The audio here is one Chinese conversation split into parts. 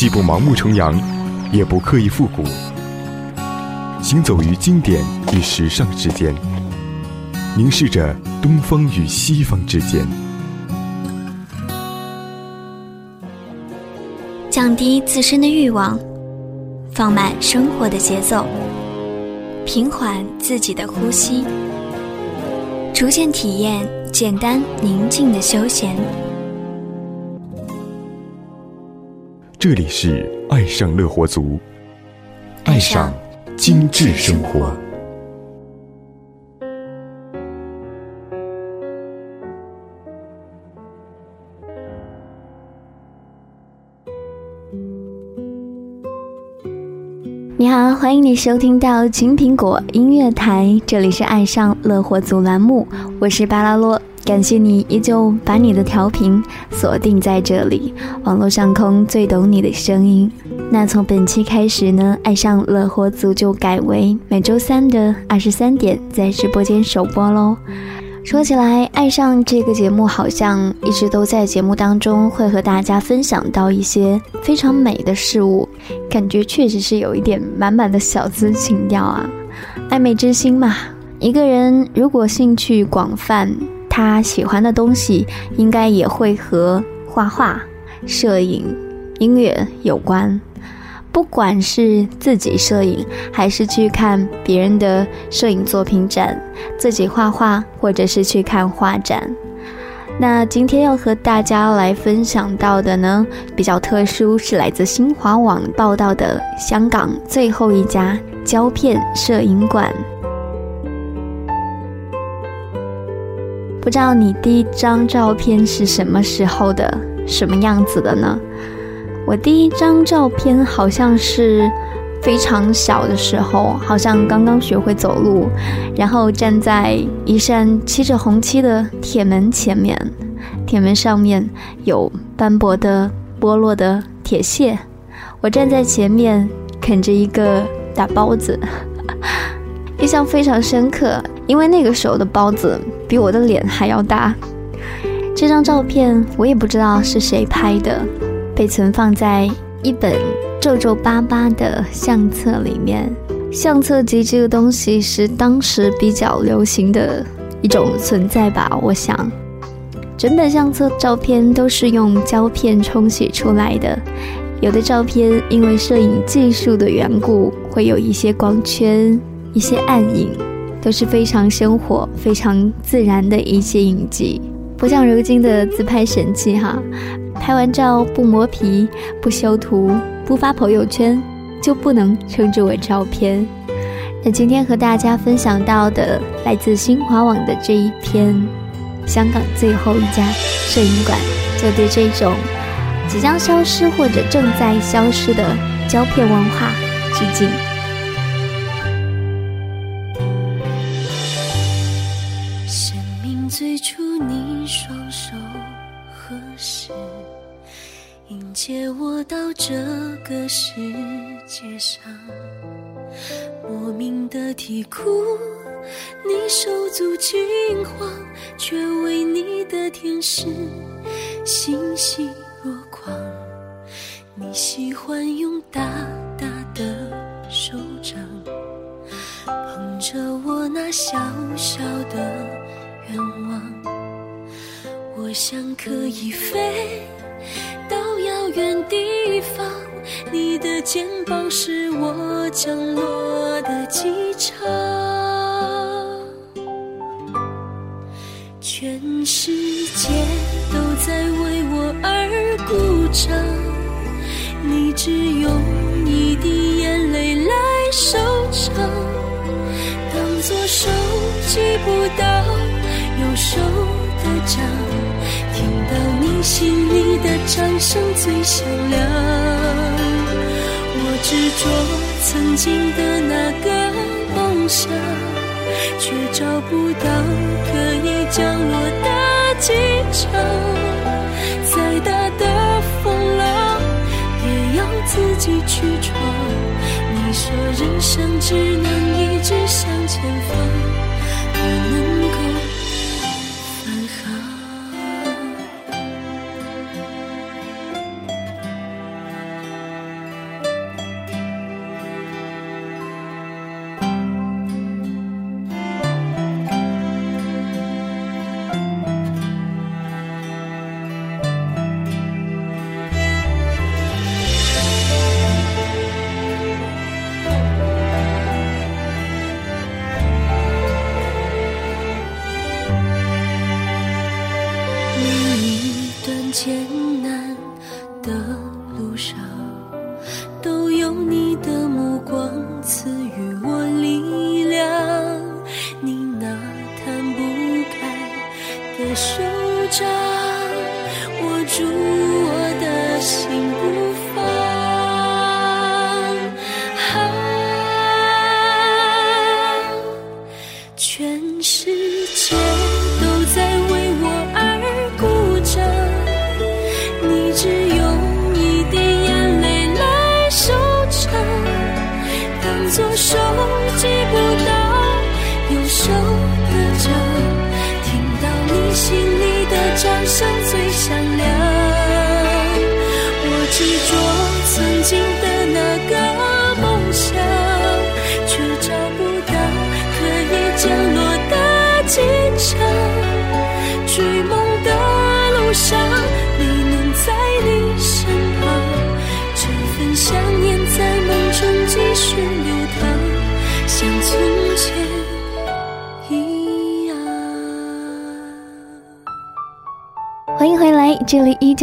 既不盲目崇洋，也不刻意复古，行走于经典与时尚之间，凝视着东方与西方之间，降低自身的欲望，放慢生活的节奏，平缓自己的呼吸，逐渐体验简单宁静的休闲。这里是爱上乐活族，爱上精致生活。你好，欢迎你收听到青苹果音乐台，这里是爱上乐活族栏目，我是巴拉洛。感谢你依旧把你的调频锁定在这里，网络上空最懂你的声音。那从本期开始呢，爱上乐活族就改为每周三的二十三点在直播间首播喽。说起来，爱上这个节目好像一直都在节目当中会和大家分享到一些非常美的事物，感觉确实是有一点满满的小资情调啊，爱美之心嘛。一个人如果兴趣广泛。他喜欢的东西应该也会和画画、摄影、音乐有关。不管是自己摄影，还是去看别人的摄影作品展，自己画画，或者是去看画展。那今天要和大家来分享到的呢，比较特殊，是来自新华网报道的香港最后一家胶片摄影馆。不知道你第一张照片是什么时候的，什么样子的呢？我第一张照片好像是非常小的时候，好像刚刚学会走路，然后站在一扇漆着红漆的铁门前面，铁门上面有斑驳的剥落的铁屑，我站在前面啃着一个大包子。印象非常深刻，因为那个时候的包子比我的脸还要大。这张照片我也不知道是谁拍的，被存放在一本皱皱巴巴的相册里面。相册集这个东西是当时比较流行的一种存在吧，我想。整本相册照片都是用胶片冲洗出来的，有的照片因为摄影技术的缘故，会有一些光圈。一些暗影都是非常生活、非常自然的一些影记，不像如今的自拍神器哈，拍完照不磨皮、不修图、不发朋友圈，就不能称之为照片。那今天和大家分享到的来自新华网的这一篇香港最后一家摄影馆，就对这种即将消失或者正在消失的胶片文化致敬。何时迎接我到这个世界上，莫名的啼哭，你手足惊慌，却为你的天使欣喜若狂。你喜欢用大大的手掌捧着我那小小的愿望，我想可以飞到遥。远地方，你的肩膀是我降落的机场，全世界都在为我而鼓掌，你只用一滴眼泪来收场，当作手记不到右手的掌心里的掌声最响亮，我执着曾经的那个梦想，却找不到可以降落的机场。再大的风浪，也要自己去闯。你说人生只能一直向前方，不能够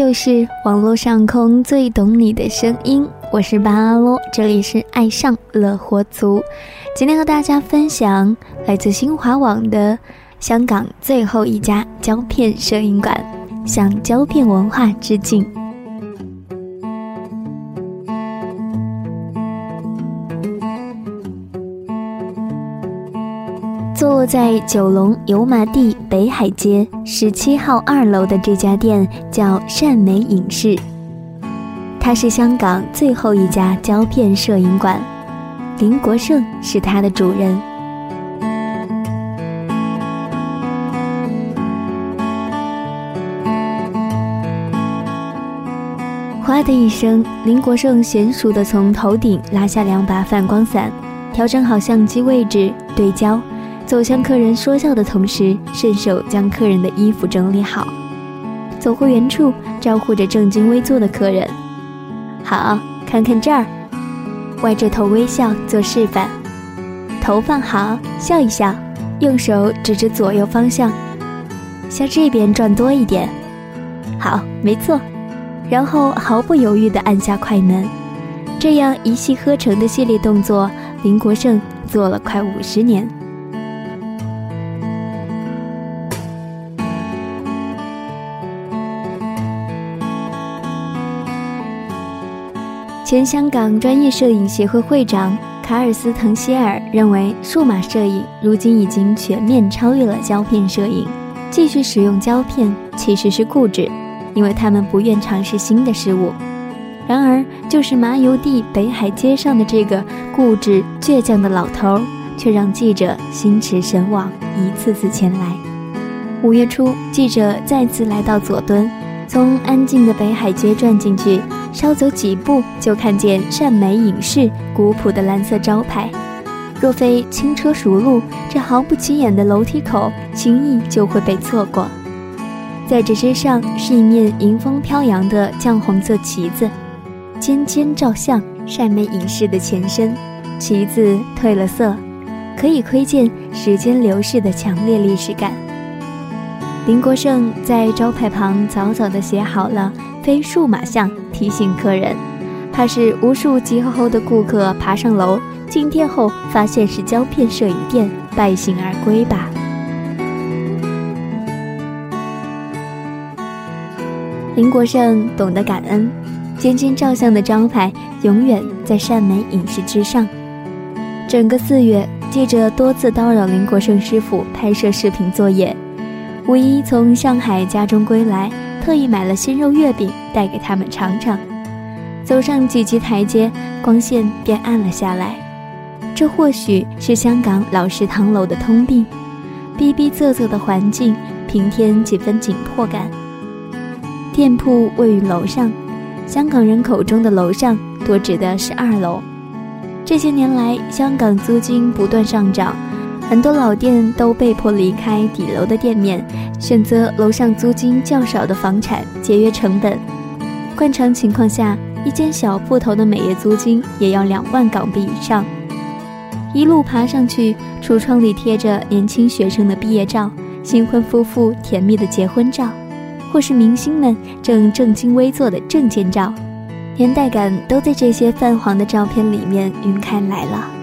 就是网络上空最懂你的声音，我是巴阿洛，这里是爱上乐活族。今天和大家分享来自新华网的香港最后一家胶片摄影馆，向胶片文化致敬。在九龙油麻地北海街十七号二楼的这家店叫善美影视，它是香港最后一家胶片摄影馆，林国胜是它的主人。哗的一声，林国胜娴熟地从头顶拉下两把反光伞，调整好相机位置，对焦。走向客人说笑的同时，顺手将客人的衣服整理好，走回原处，招呼着正襟危坐的客人：“好，看看这儿。”歪着头微笑做示范，头放好，笑一笑，用手指着左右方向，向这边转多一点。好，没错。然后毫不犹豫地按下快门，这样一气呵成的系列动作，林国胜做了快五十年。前香港专业摄影协会会长卡尔斯滕希尔认为，数码摄影如今已经全面超越了胶片摄影。继续使用胶片其实是固执，因为他们不愿尝试新的事物。然而，就是麻油地北海街上的这个固执倔强的老头，却让记者心驰神往，一次次前来。五月初，记者再次来到佐敦，从安静的北海街转进去。稍走几步，就看见善美影视古朴的蓝色招牌。若非轻车熟路，这毫不起眼的楼梯口轻易就会被错过。在这之上是一面迎风飘扬的绛红色旗子，尖尖照相善美影视的前身。旗子褪了色，可以窥见时间流逝的强烈历史感。林国胜在招牌旁早早地写好了。非数码相提醒客人，怕是无数急吼吼的顾客爬上楼进店后，发现是胶片摄影店，败兴而归吧。林国胜懂得感恩，尖尖照相的招牌永远在善美影视之上。整个四月，记者多次叨扰林国胜师傅拍摄视频作业。五一从上海家中归来。特意买了鲜肉月饼带给他们尝尝，走上几级台阶，光线便暗了下来。这或许是香港老式唐楼的通病，逼逼仄仄的环境平添几分紧迫感。店铺位于楼上，香港人口中的楼上多指的是二楼。这些年来，香港租金不断上涨。很多老店都被迫离开底楼的店面，选择楼上租金较少的房产，节约成本。惯常情况下，一间小铺头的每月租金也要两万港币以上。一路爬上去，橱窗里贴着年轻学生的毕业照、新婚夫妇甜蜜的结婚照，或是明星们正正襟危坐的证件照，年代感都在这些泛黄的照片里面晕开来了。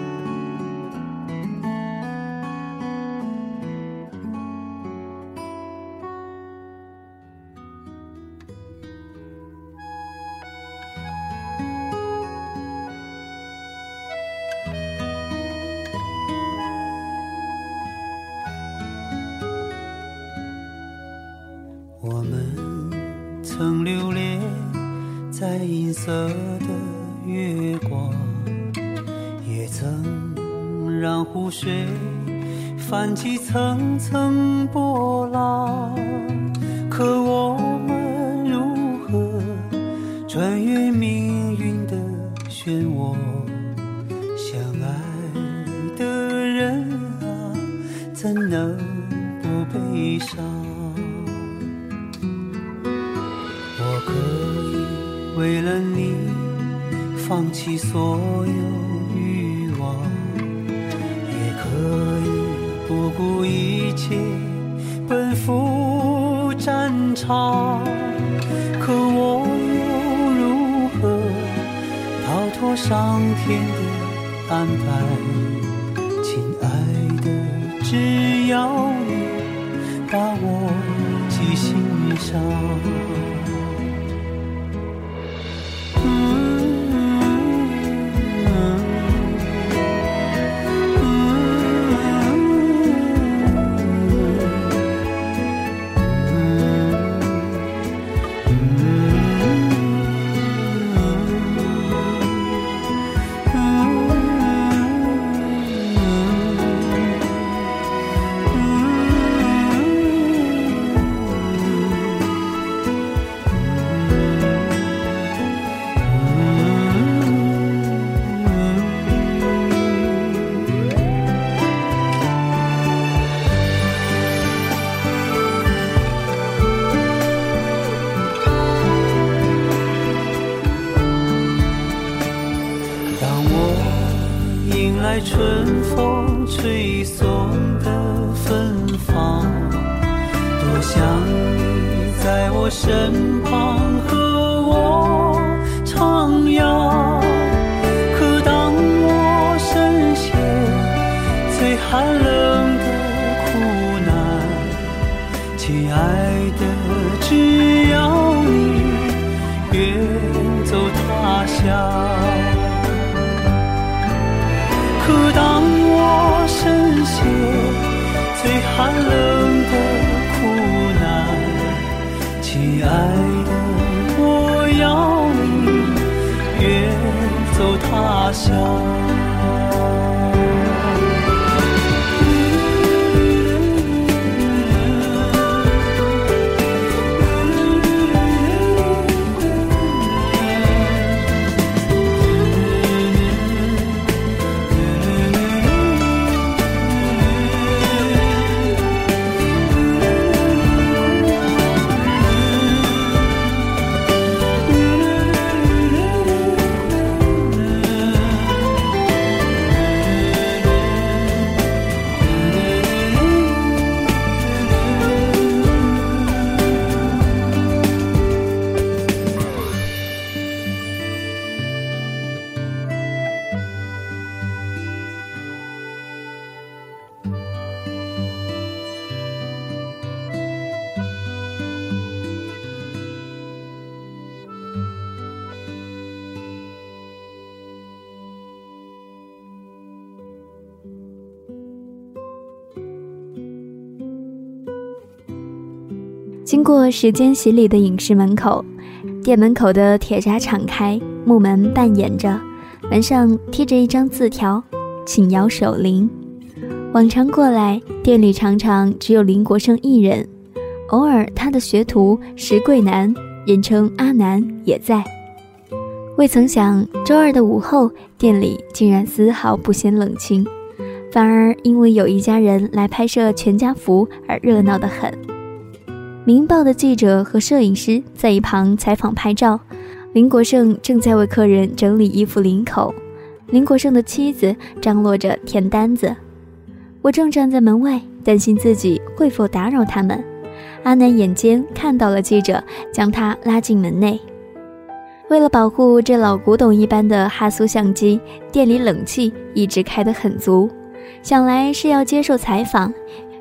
过时间洗礼的影视门口，店门口的铁闸敞开，木门半掩着，门上贴着一张字条：“请摇手铃。”往常过来，店里常常只有林国生一人，偶尔他的学徒石桂南，人称阿南也在。未曾想，周二的午后，店里竟然丝毫不显冷清，反而因为有一家人来拍摄全家福而热闹得很。《明报》的记者和摄影师在一旁采访拍照，林国胜正在为客人整理衣服领口，林国胜的妻子张罗着填单子。我正站在门外，担心自己会否打扰他们。阿南眼尖看到了记者，将他拉进门内。为了保护这老古董一般的哈苏相机，店里冷气一直开得很足，想来是要接受采访。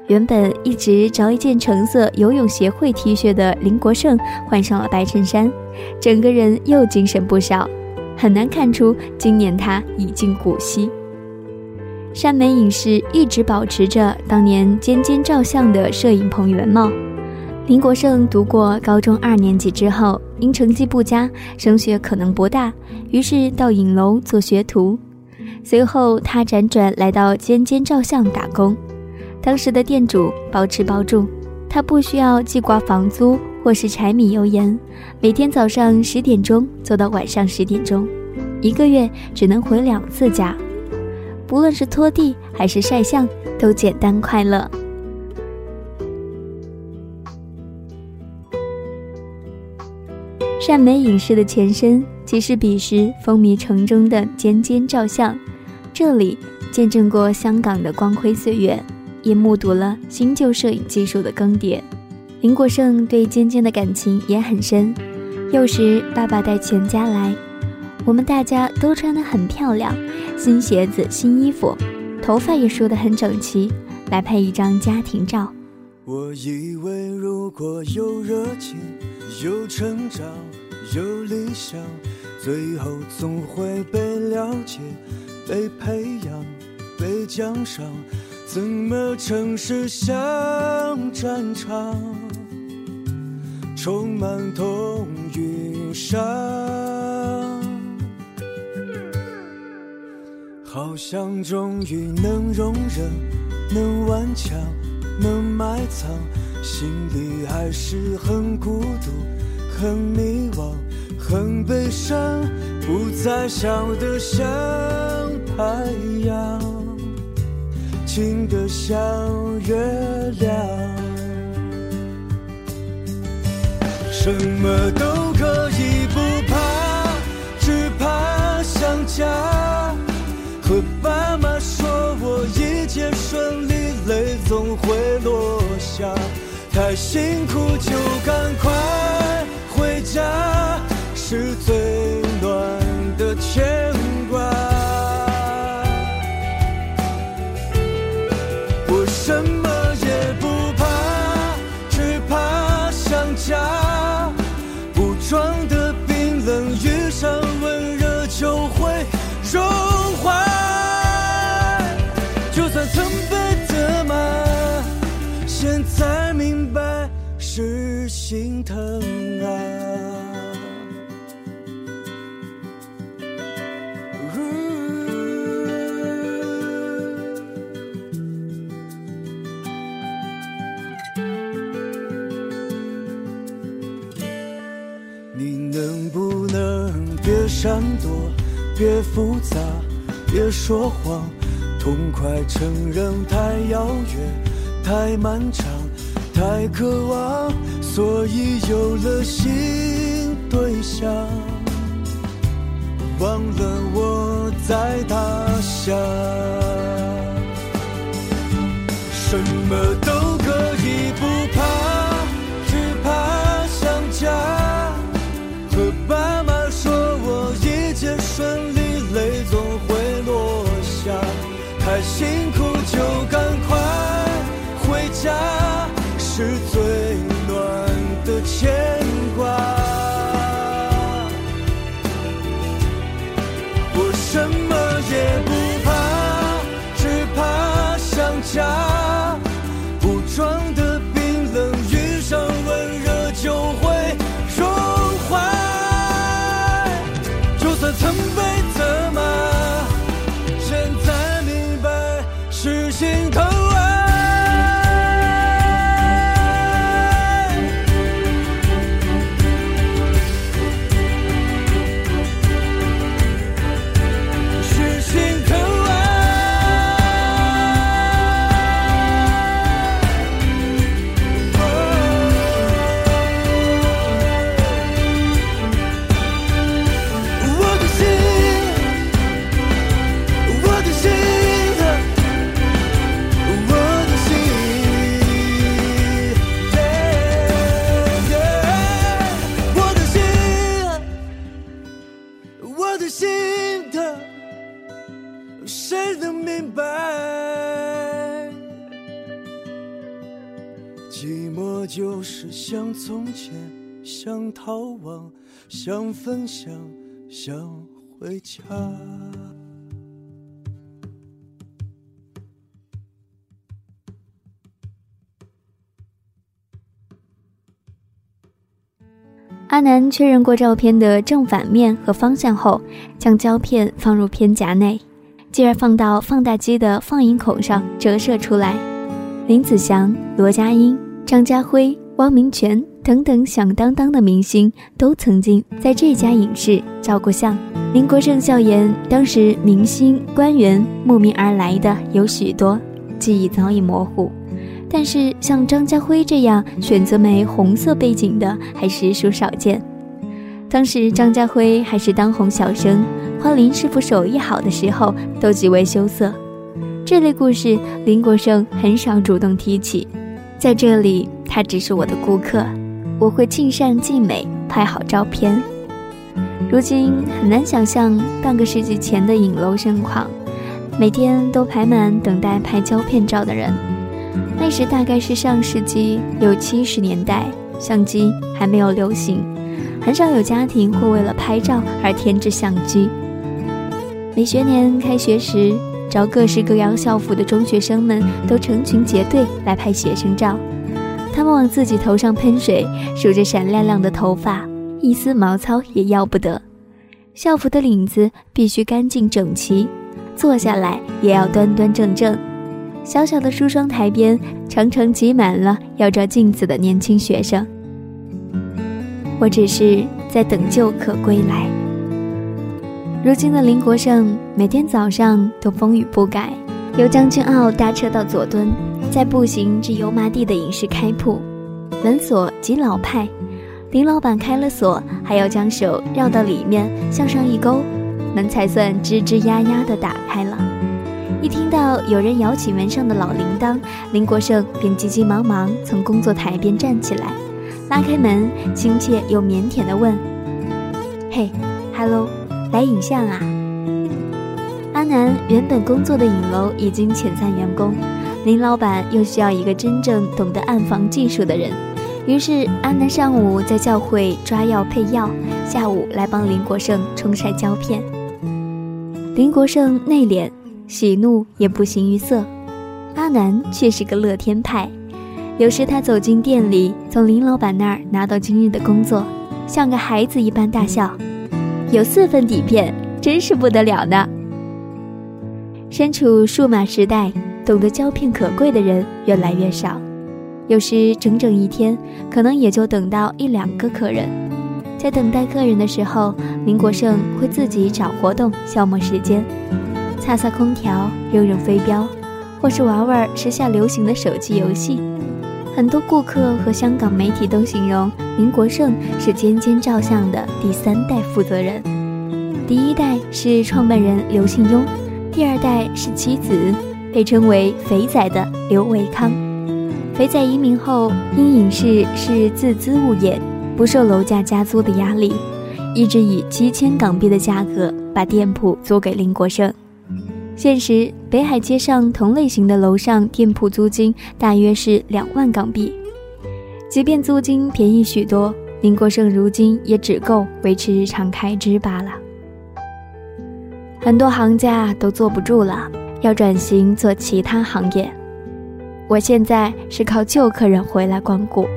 原本一直着一件橙色游泳协会 T 恤的林国胜换上了白衬衫，整个人又精神不少，很难看出今年他已经古稀。山美影视一直保持着当年尖尖照相的摄影棚原貌。林国胜读过高中二年级之后，因成绩不佳，升学可能不大，于是到影楼做学徒。随后他辗转来到尖尖照相打工。当时的店主包吃包住，他不需要记挂房租或是柴米油盐，每天早上十点钟做到晚上十点钟，一个月只能回两次家。不论是拖地还是晒相，都简单快乐。善美影视的前身即是彼时风靡城中的尖尖照相，这里见证过香港的光辉岁月。也目睹了新旧摄影技术的更迭，林国胜对尖尖的感情也很深。幼时，爸爸带全家来，我们大家都穿得很漂亮，新鞋子、新衣服，头发也梳得很整齐，来拍一张家庭照。我以为如果有热情、有成长、有理想，最后总会被了解、被培养、被奖赏。怎么城市像战场，充满痛与伤？好像终于能容忍，能顽强，能埋藏，心里还是很孤独，很迷惘，很悲伤，不再笑得像太阳。静得像月亮，什么都可以不怕，只怕想家。和爸妈说我一切顺利，泪总会落下。太辛苦就赶快回家，是最暖的牵挂。别复杂，别说谎，痛快承认太遥远，太漫长，太渴望。所以有了新对象，忘了我在他乡，什么都可以不怕，想分享，想回家。阿南确认过照片的正反面和方向后，将胶片放入片夹内，继而放到放大机的放映孔上折射出来。林子祥、罗家英、张家辉、汪明荃等等响当当的明星都曾经在这家影视照过相。林国胜笑言，当时明星官员慕名而来的有许多，记忆早已模糊。但是像张家辉这样选择枚红色背景的还实属少见。当时张家辉还是当红小生，花林师傅手艺好的时候都极为羞涩。这类故事林国胜很少主动提起，在这里他只是我的顾客，我会尽善尽美拍好照片。如今很难想象半个世纪前的影楼盛况，每天都排满等待拍胶片照的人。那时大概是上世纪六七十年代，相机还没有流行，很少有家庭会为了拍照而添置相机。每学年开学时，着各式各样校服的中学生们都成群结队来拍学生照。他们往自己头上喷水，梳着闪亮亮的头发，一丝毛糙也要不得。校服的领子必须干净整齐，坐下来也要端端正正。小小的梳妆台边，常常挤满了要照镜子的年轻学生。我只是在等旧客归来。如今的林国胜每天早上都风雨不改，由将军澳搭车到佐敦，在步行至油麻地的影视开铺。门锁极老派，林老板开了锁，还要将手绕到里面向上一勾，门才算吱吱呀呀地打开了。一听到有人摇起门上的老铃铛，林国胜便急急忙忙从工作台边站起来，拉开门，亲切又腼腆地问：“嘿，hello，来影像啊？”阿南原本工作的影楼已经遣散员工，林老板又需要一个真正懂得暗房技术的人，于是阿南上午在教会抓药配药，下午来帮林国胜冲晒胶片。林国胜内敛。喜怒也不形于色，阿南却是个乐天派。有时他走进店里，从林老板那儿拿到今日的工作，像个孩子一般大笑。有四份底片，真是不得了呢。身处数码时代，懂得胶片可贵的人越来越少。有时整整一天，可能也就等到一两个客人。在等待客人的时候，林国胜会自己找活动消磨时间。擦擦空调，扔扔飞镖，或是玩玩时下流行的手机游戏。很多顾客和香港媒体都形容林国胜是尖尖照相的第三代负责人。第一代是创办人刘信庸，第二代是其子，被称为“肥仔”的刘维康。肥仔移民后，因影视是自资物业，不受楼价加租的压力，一直以七千港币的价格把店铺租给林国胜。现实，北海街上同类型的楼上店铺租金大约是两万港币。即便租金便宜许多，林国胜如今也只够维持日常开支罢了。很多行家都坐不住了，要转型做其他行业。我现在是靠旧客人回来光顾，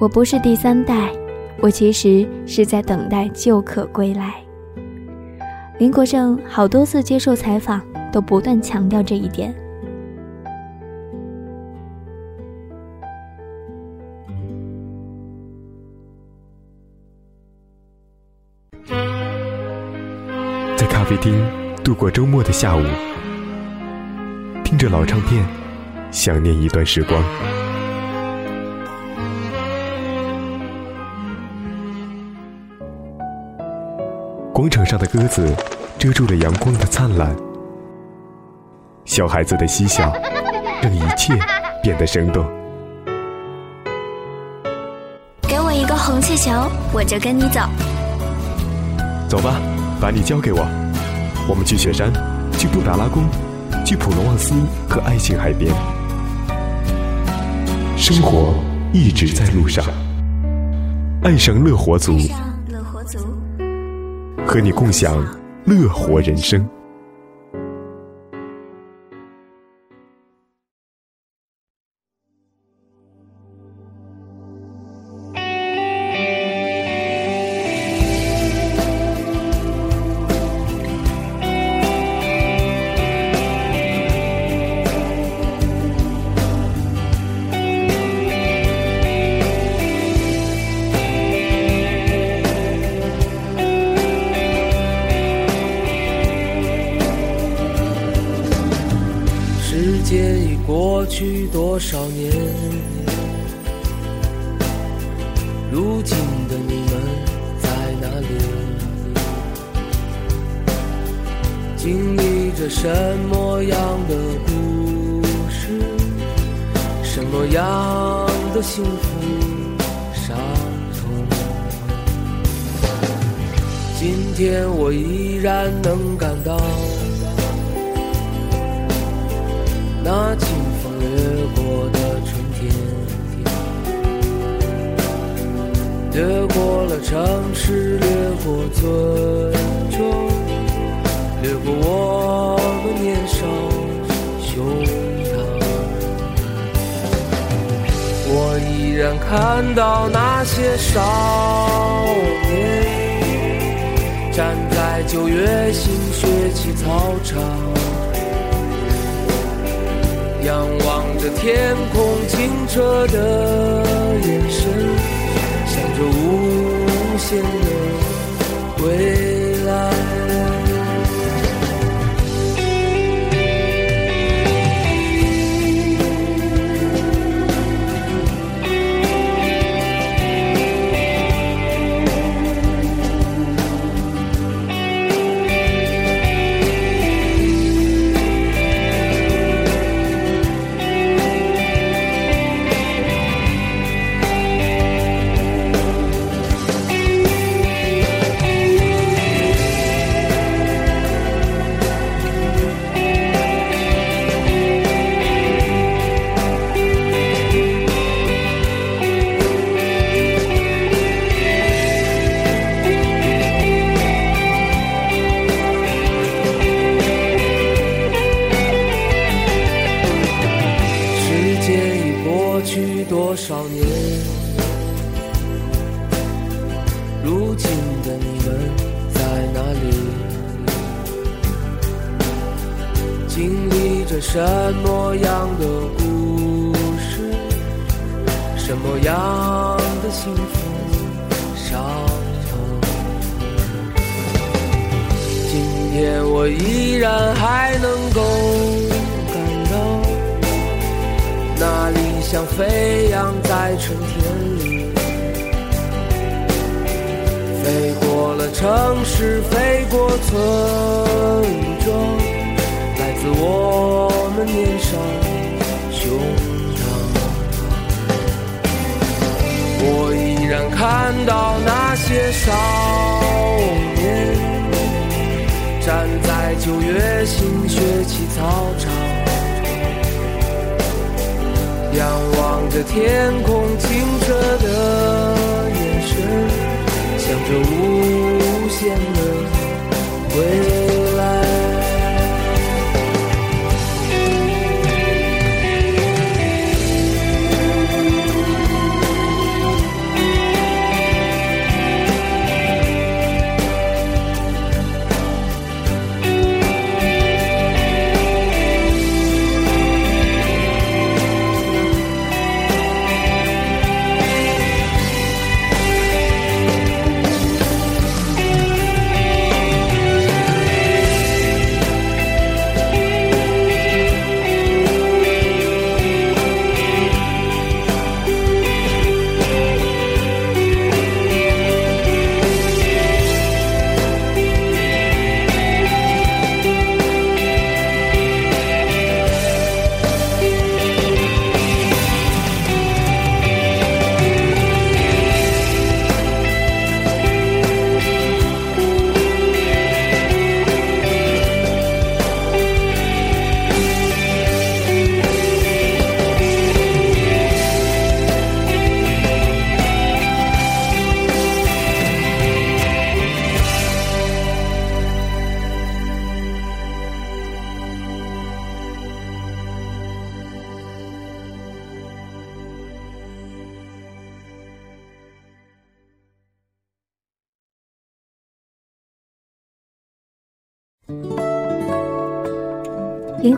我不是第三代，我其实是在等待旧客归来。林国胜好多次接受采访，都不断强调这一点。在咖啡厅度过周末的下午，听着老唱片，想念一段时光。广场上的鸽子遮住了阳光的灿烂，小孩子的嬉笑让一切变得生动。给我一个红气球，我就跟你走。走吧，把你交给我，我们去雪山，去布达拉宫，去普罗旺斯和爱琴海边。生活一直在路上，爱上乐活族，乐活族，和你共享乐活人生。去多少年？如今的你们在哪里？经历着什么样的故事？什么样的幸福伤痛？今天我依然能感到。那掠过了城市，掠过村庄，掠过我们年少胸膛。我依然看到那些少年，站在九月新学期操场。仰望着天空清澈的眼神，这无限的未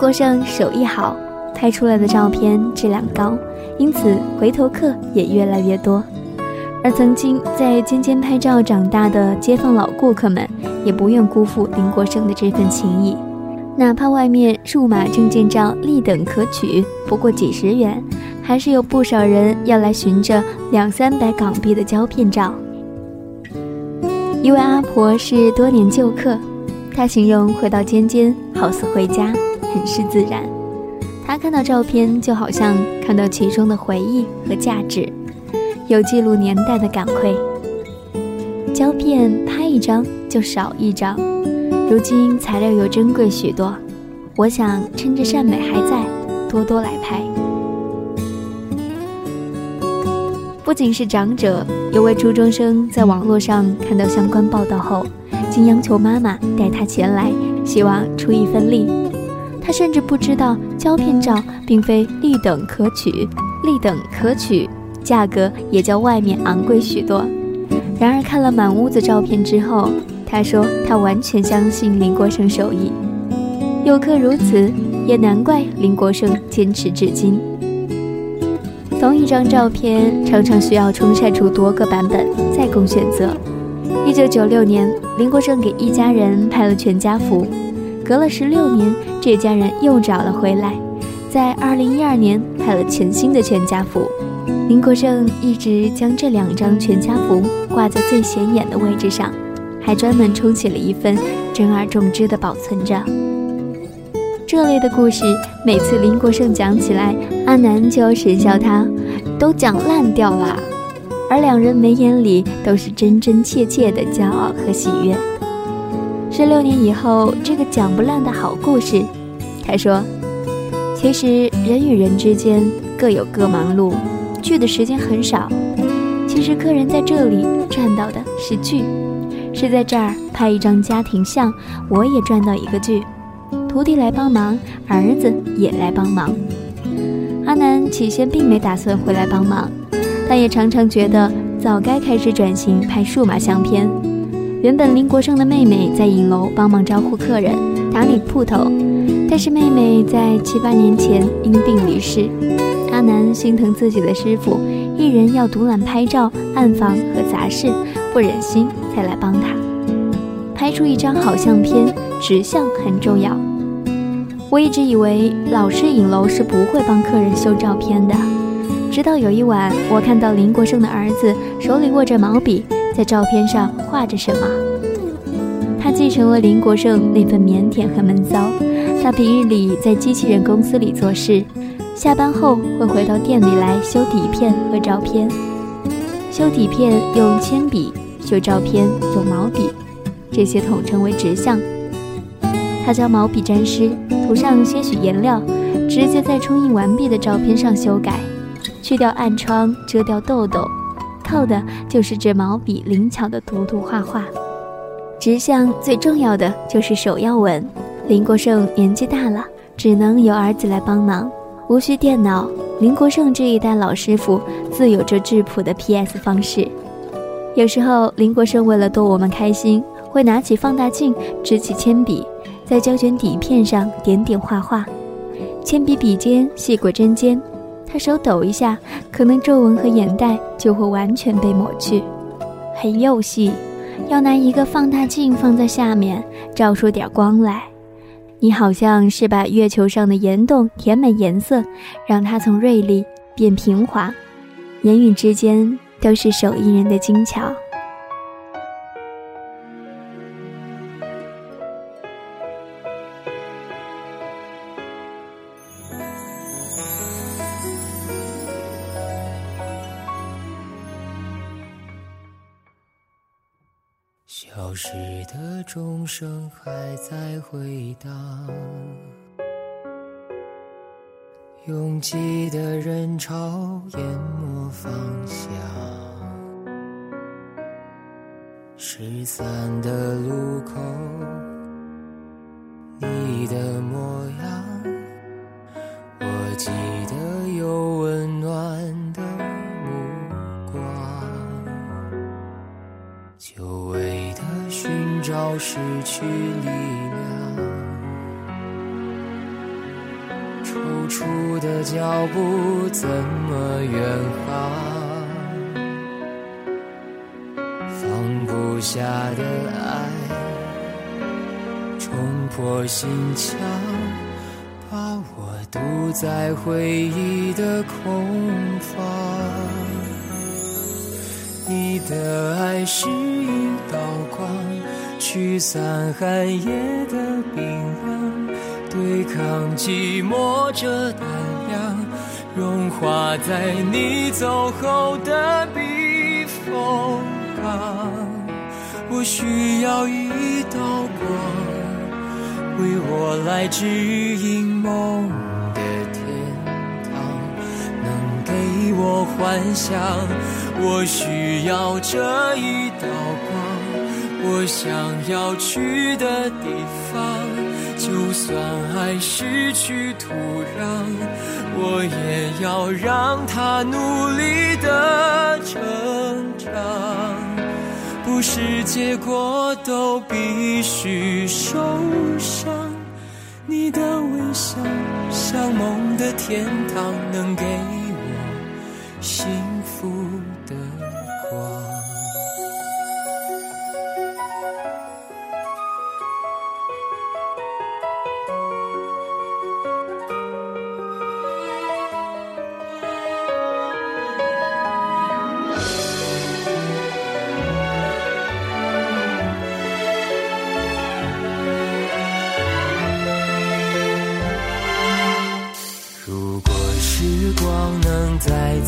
郭胜手艺好，拍出来的照片质量高，因此回头客也越来越多。而曾经在尖尖拍照长大的街坊老顾客们，也不愿辜负林国胜的这份情谊。哪怕外面数码证件照立等可取，不过几十元，还是有不少人要来寻着两三百港币的胶片照。一位阿婆是多年旧客，她形容回到尖尖好似回家，很是自然。他看到照片，就好像看到其中的回忆和价值，有记录年代的感愧。胶片拍一张就少一张。如今材料又珍贵许多，我想趁着善美还在，多多来拍。不仅是长者，有位初中生在网络上看到相关报道后，竟央求妈妈带他前来，希望出一份力。他甚至不知道胶片照并非立等可取，立等可取，价格也较外面昂贵许多。然而看了满屋子照片之后，他说：“他完全相信林国胜手艺，有客如此，也难怪林国胜坚持至今。同一张照片常常需要冲晒出多个版本，再供选择。一九九六年，林国胜给一家人拍了全家福，隔了十六年，这家人又找了回来，在二零一二年拍了全新的全家福。林国胜一直将这两张全家福挂在最显眼的位置上。”还专门冲起了一份，珍而重之的保存着。这类的故事，每次林国胜讲起来，阿南就要神笑他，都讲烂掉了。而两人眉眼里都是真真切切的骄傲和喜悦。十六年以后，这个讲不烂的好故事，他说：“其实人与人之间各有各忙碌，聚的时间很少。其实客人在这里赚到的是聚。”是在这儿拍一张家庭相，我也赚到一个剧。徒弟来帮忙，儿子也来帮忙。阿南起先并没打算回来帮忙，但也常常觉得早该开始转型拍数码相片。原本林国胜的妹妹在影楼帮忙招呼客人、打理铺头，但是妹妹在七八年前因病离世。阿南心疼自己的师傅，一人要独揽拍照、暗房和杂事，不忍心。才来帮他拍出一张好相片，直相很重要。我一直以为老式影楼是不会帮客人修照片的，直到有一晚，我看到林国胜的儿子手里握着毛笔，在照片上画着什么。他继承了林国胜那份腼腆和闷骚。他平日里在机器人公司里做事，下班后会回到店里来修底片和照片。修底片用铅笔。修照片用毛笔，这些统称为直相。他将毛笔沾湿，涂上些许颜料，直接在冲印完毕的照片上修改，去掉暗疮，遮掉痘痘，靠的就是这毛笔灵巧的涂涂画画。直相最重要的就是手要稳。林国胜年纪大了，只能由儿子来帮忙，无需电脑。林国胜这一代老师傅自有着质朴的 PS 方式。有时候，林国胜为了逗我们开心，会拿起放大镜，支起铅笔，在胶卷底片上点点画画。铅笔笔尖细过针尖，他手抖一下，可能皱纹和眼袋就会完全被抹去，很幼细。要拿一个放大镜放在下面，照出点光来，你好像是把月球上的岩洞填满颜色，让它从锐利变平滑。言语之间。都是手艺人的精巧。钟声还在回荡。拥挤的人潮淹没方向，失散的路口，你的模样，我记得有温要失去力量抽出的脚步怎么远航放不下的爱冲破心墙把我堵在回忆的空房。你的爱是一道光驱散寒夜的冰凉。对抗寂寞这胆量，融化在你走后的避风港。我需要一道光，为我来指引梦的天堂，能给我幻想。我需要这一道，我想要去的地方。就算爱失去土壤，我也要让它努力的成长。不是结果都必须受伤。你的微笑像梦的天堂，能给我心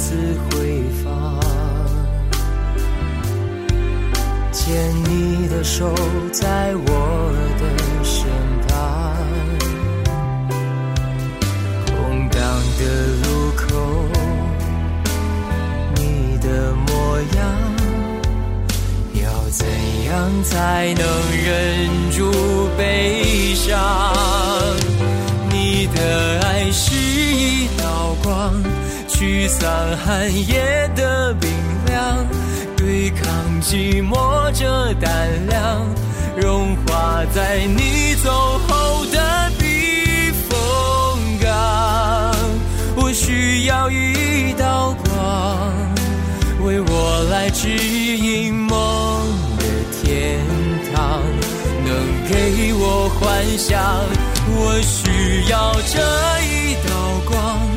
次回放牵你的手在我的身旁。空荡的路口你的模样要怎样才能忍住悲伤？你的爱是一道光驱散寒夜的冰凉，对抗寂寞这胆量，融化在你走后的避风港。我需要一道光，为我来指引梦的。天堂能给我幻想，我需要这一道光，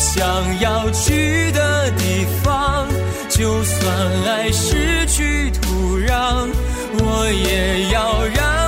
想要去的地方。就算爱失去土壤，我也要让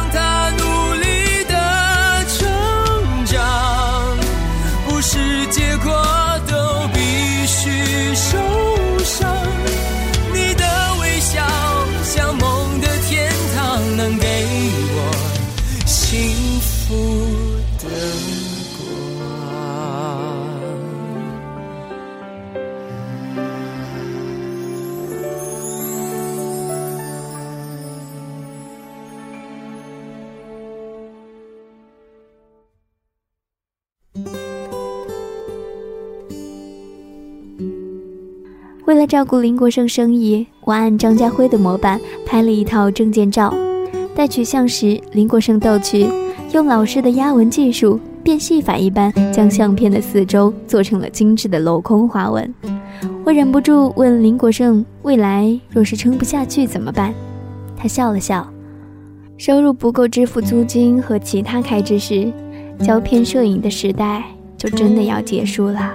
为了照顾林国胜生意，我按张家辉的模板拍了一套证件照。待取相时，林国胜逗趣，用老式的压纹技术，变戏法一般将相片的四周做成了精致的镂空花纹。我忍不住问林国胜：“未来若是撑不下去怎么办？”他笑了笑：“收入不够支付租金和其他开支时，胶片摄影的时代就真的要结束了。”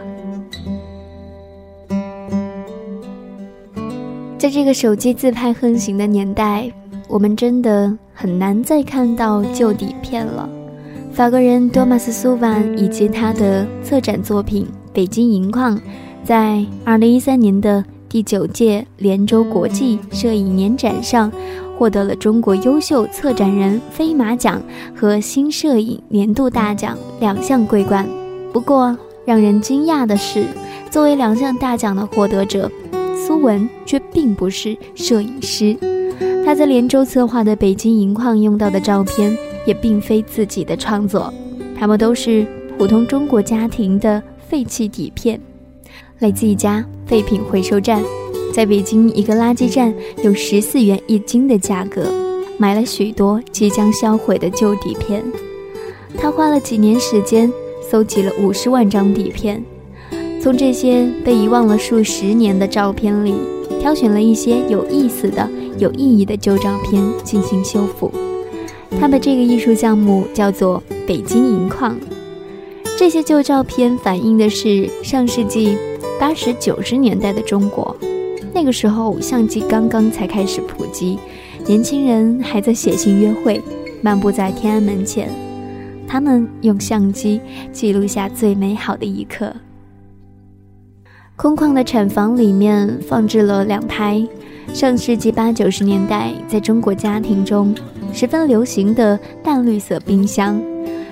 在这个手机自拍横行的年代，我们真的很难再看到旧底片了。法国人多马斯·苏万以及他的策展作品《北京银矿》，在2013年的第九届连州国际摄影年展上，获得了中国优秀策展人飞马奖和新摄影年度大奖两项桂冠。不过，让人惊讶的是，作为两项大奖的获得者。苏文却并不是摄影师，他在连州策划的北京银矿用到的照片也并非自己的创作，他们都是普通中国家庭的废弃底片，来自一家废品回收站，在北京一个垃圾站用十四元一斤的价格买了许多即将销毁的旧底片，他花了几年时间搜集了五十万张底片，从这些被遗忘了数十年的照片里，挑选了一些有意思的、有意义的旧照片进行修复。他把这个艺术项目叫做“北京银矿”。这些旧照片反映的是上世纪八十九十年代的中国，那个时候相机刚刚才开始普及，年轻人还在写信约会，漫步在天安门前，他们用相机记录下最美好的一刻。空旷的产房里面放置了两台上世纪八九十年代在中国家庭中十分流行的淡绿色冰箱。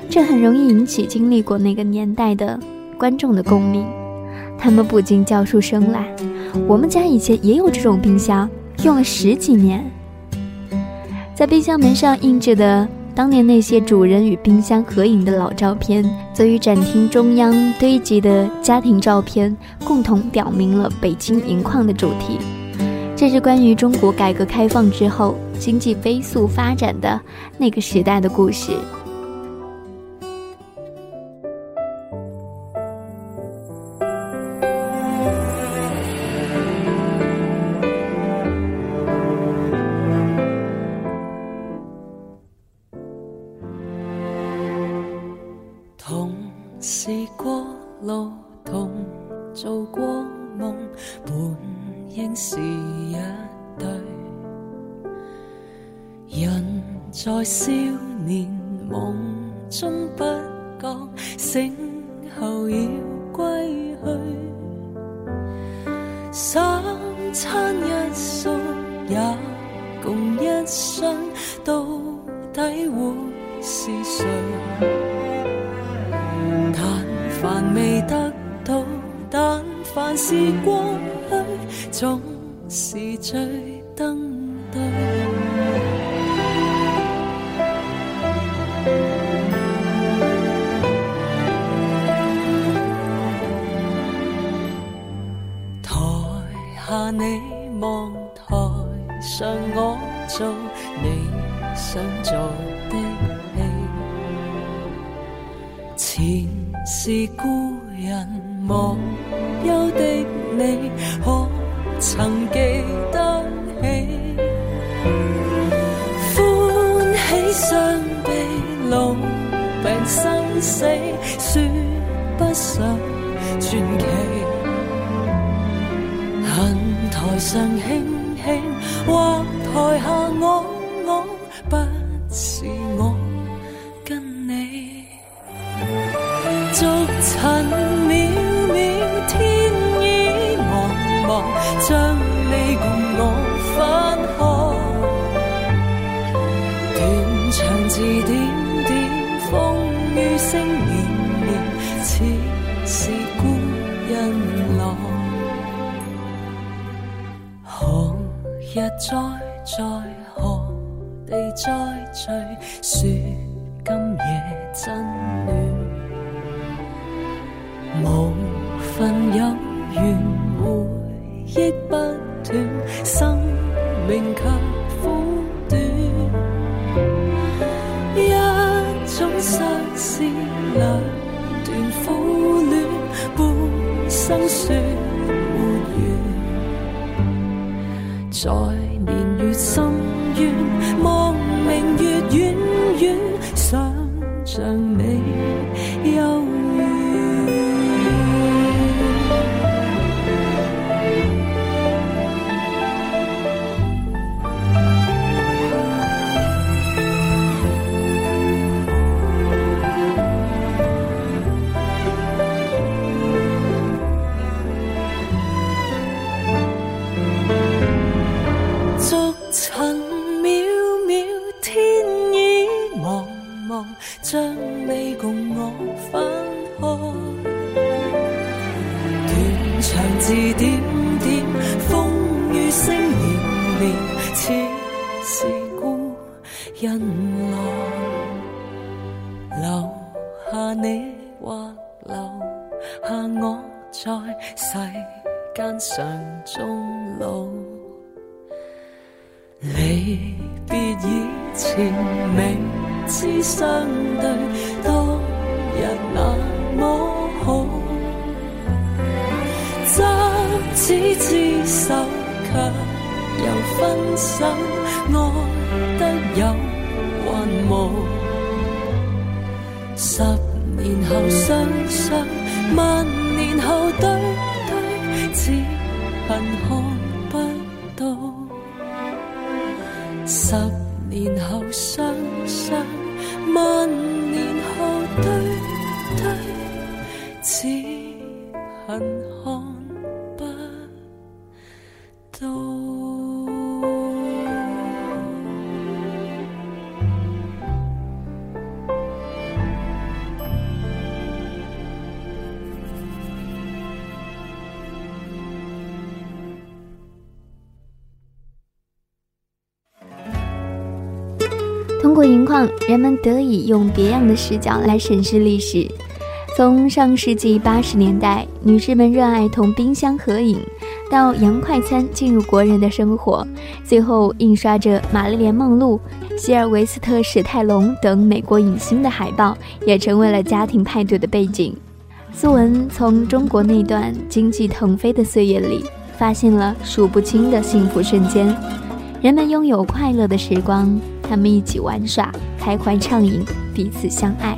这很容易引起经历过那个年代的观众的共鸣，他们不禁叫出声来：“我们家以前也有这种冰箱，用了十几年。”在冰箱门上印着的当年那些主人与冰箱合影的老照片，则与展厅中央堆积的家庭照片共同表明了北京银矿的主题。这是关于中国改革开放之后经济飞速发展的那个时代的故事。无忧的你，可曾记得起？欢喜、伤悲、老病、生死，说不上传奇。恨台上卿卿，或台下我。人们得以用别样的视角来审视历史。从上世纪八十年代，女士们热爱同冰箱合影，到洋快餐进入国人的生活，最后印刷着玛丽莲梦露、希尔维斯特史泰龙等美国影星的海报，也成为了家庭派对的背景。苏文从中国那段经济腾飞的岁月里，发现了数不清的幸福瞬间，人们拥有快乐的时光。他们一起玩耍，开怀畅饮，彼此相爱。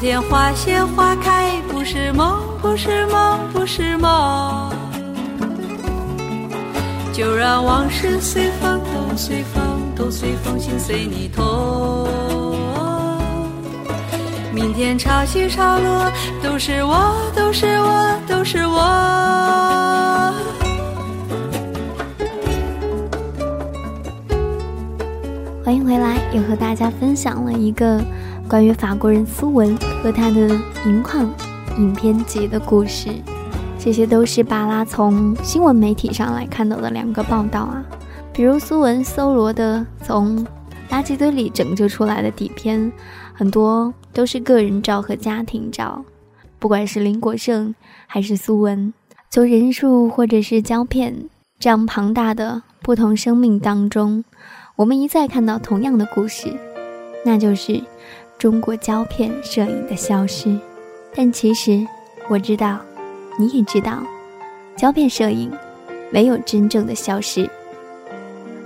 天花谢花开，不是梦，不是梦，不是梦。就让往事随风，都随风。都随风，心随你痛。明天潮起潮落，都是我，都是我，都是我。欢迎回来，又和大家分享了一个关于法国人苏文和他的银矿影片集的故事。这些都是巴拉从新闻媒体上来看到的两个报道啊，比如苏文搜罗的从垃圾堆里拯救出来的底片，很多都是个人照和家庭照。不管是林国胜还是苏文，从人数或者是胶片这样庞大的不同生命当中，我们一再看到同样的故事，那就是中国胶片摄影的消失。但其实我知道。你也知道，胶片摄影没有真正的消失。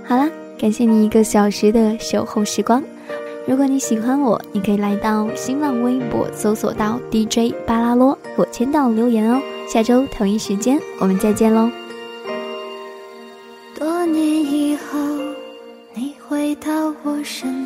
好啦，感谢你一个小时的守候时光。如果你喜欢我，你可以来到新浪微博搜索到 DJ 巴拉罗，我签到留言哦。下周同一时间我们再见喽。多年以后，你回到我身，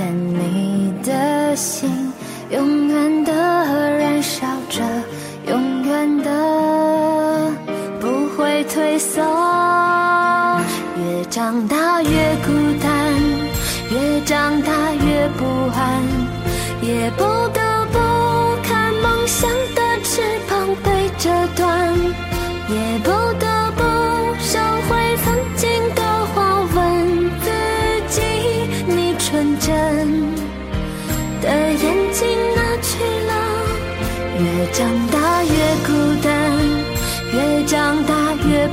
但你的心。永远的燃烧着，永远的不会退缩。越长大越孤单，越长大越不安，也不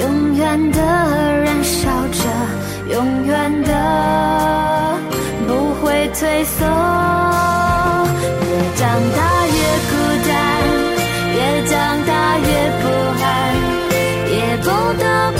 永远的燃烧着，永远的不会退缩。越长大越孤单，越长大越不安，也不得不